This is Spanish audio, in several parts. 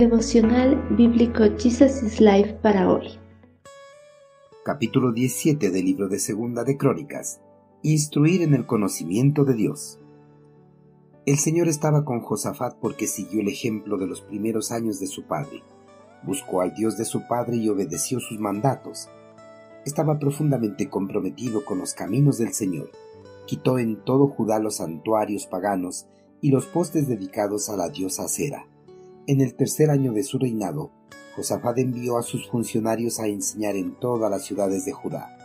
Devocional Bíblico Jesus is Life para hoy. Capítulo 17 del libro de Segunda de Crónicas. Instruir en el conocimiento de Dios. El Señor estaba con Josafat porque siguió el ejemplo de los primeros años de su padre. Buscó al Dios de su padre y obedeció sus mandatos. Estaba profundamente comprometido con los caminos del Señor. Quitó en todo Judá los santuarios paganos y los postes dedicados a la diosa Cera. En el tercer año de su reinado, Josafat envió a sus funcionarios a enseñar en todas las ciudades de Judá.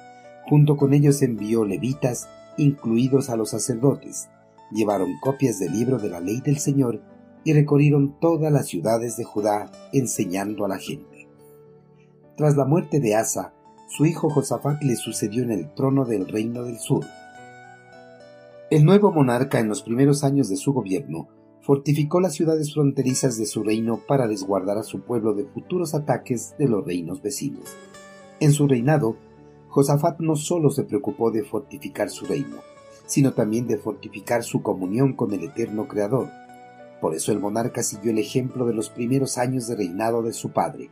Junto con ellos envió levitas, incluidos a los sacerdotes. Llevaron copias del libro de la ley del Señor y recorrieron todas las ciudades de Judá enseñando a la gente. Tras la muerte de Asa, su hijo Josafat le sucedió en el trono del reino del sur. El nuevo monarca en los primeros años de su gobierno fortificó las ciudades fronterizas de su reino para resguardar a su pueblo de futuros ataques de los reinos vecinos. En su reinado, Josafat no solo se preocupó de fortificar su reino, sino también de fortificar su comunión con el eterno Creador. Por eso el monarca siguió el ejemplo de los primeros años de reinado de su padre,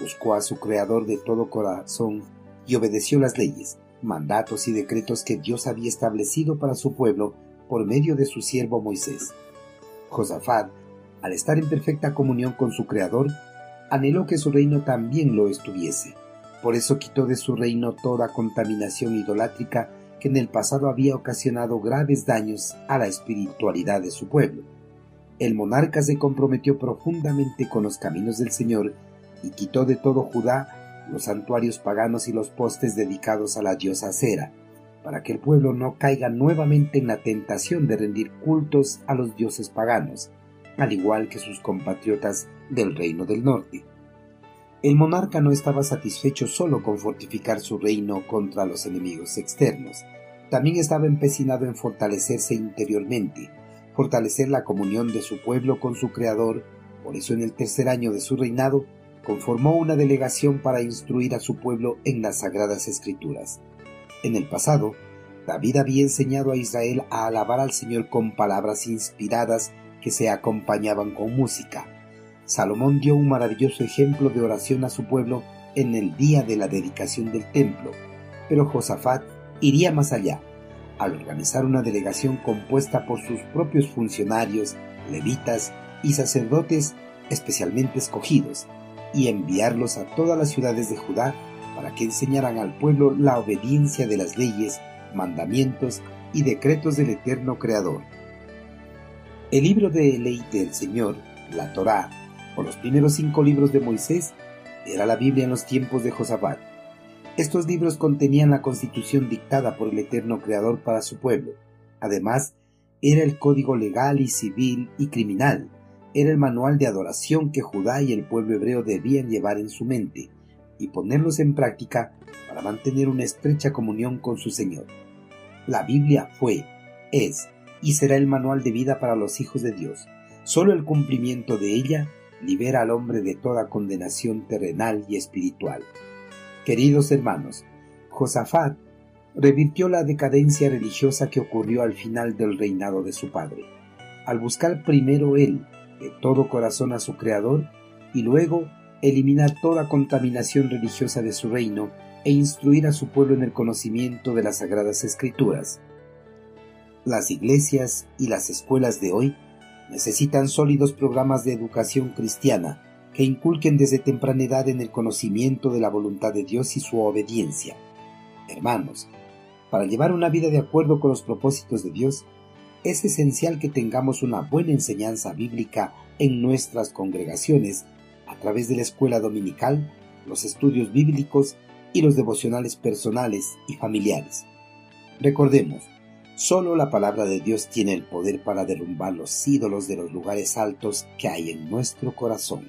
buscó a su Creador de todo corazón y obedeció las leyes, mandatos y decretos que Dios había establecido para su pueblo por medio de su siervo Moisés. Josafat, al estar en perfecta comunión con su Creador, anheló que su reino también lo estuviese. Por eso quitó de su reino toda contaminación idolátrica que en el pasado había ocasionado graves daños a la espiritualidad de su pueblo. El monarca se comprometió profundamente con los caminos del Señor y quitó de todo Judá los santuarios paganos y los postes dedicados a la diosa Cera, para que el pueblo no caiga nuevamente en la tentación de rendir cultos a los dioses paganos, al igual que sus compatriotas del reino del norte. El monarca no estaba satisfecho solo con fortificar su reino contra los enemigos externos, también estaba empecinado en fortalecerse interiormente, fortalecer la comunión de su pueblo con su Creador, por eso en el tercer año de su reinado conformó una delegación para instruir a su pueblo en las sagradas escrituras. En el pasado, David había enseñado a Israel a alabar al Señor con palabras inspiradas que se acompañaban con música. Salomón dio un maravilloso ejemplo de oración a su pueblo en el día de la dedicación del templo, pero Josafat iría más allá, al organizar una delegación compuesta por sus propios funcionarios, levitas y sacerdotes especialmente escogidos, y enviarlos a todas las ciudades de Judá para que enseñaran al pueblo la obediencia de las leyes, mandamientos y decretos del eterno Creador. El libro de ley del Señor, la Torá, o los primeros cinco libros de Moisés, era la Biblia en los tiempos de Josafat. Estos libros contenían la constitución dictada por el eterno Creador para su pueblo. Además, era el código legal y civil y criminal era el manual de adoración que Judá y el pueblo hebreo debían llevar en su mente y ponerlos en práctica para mantener una estrecha comunión con su Señor. La Biblia fue, es y será el manual de vida para los hijos de Dios. Solo el cumplimiento de ella libera al hombre de toda condenación terrenal y espiritual. Queridos hermanos, Josafat revirtió la decadencia religiosa que ocurrió al final del reinado de su padre. Al buscar primero él de todo corazón a su Creador y luego eliminar toda contaminación religiosa de su reino e instruir a su pueblo en el conocimiento de las sagradas escrituras. Las iglesias y las escuelas de hoy necesitan sólidos programas de educación cristiana que inculquen desde temprana edad en el conocimiento de la voluntad de Dios y su obediencia. Hermanos, para llevar una vida de acuerdo con los propósitos de Dios, es esencial que tengamos una buena enseñanza bíblica en nuestras congregaciones través de la escuela dominical, los estudios bíblicos y los devocionales personales y familiares. Recordemos, solo la palabra de Dios tiene el poder para derrumbar los ídolos de los lugares altos que hay en nuestro corazón.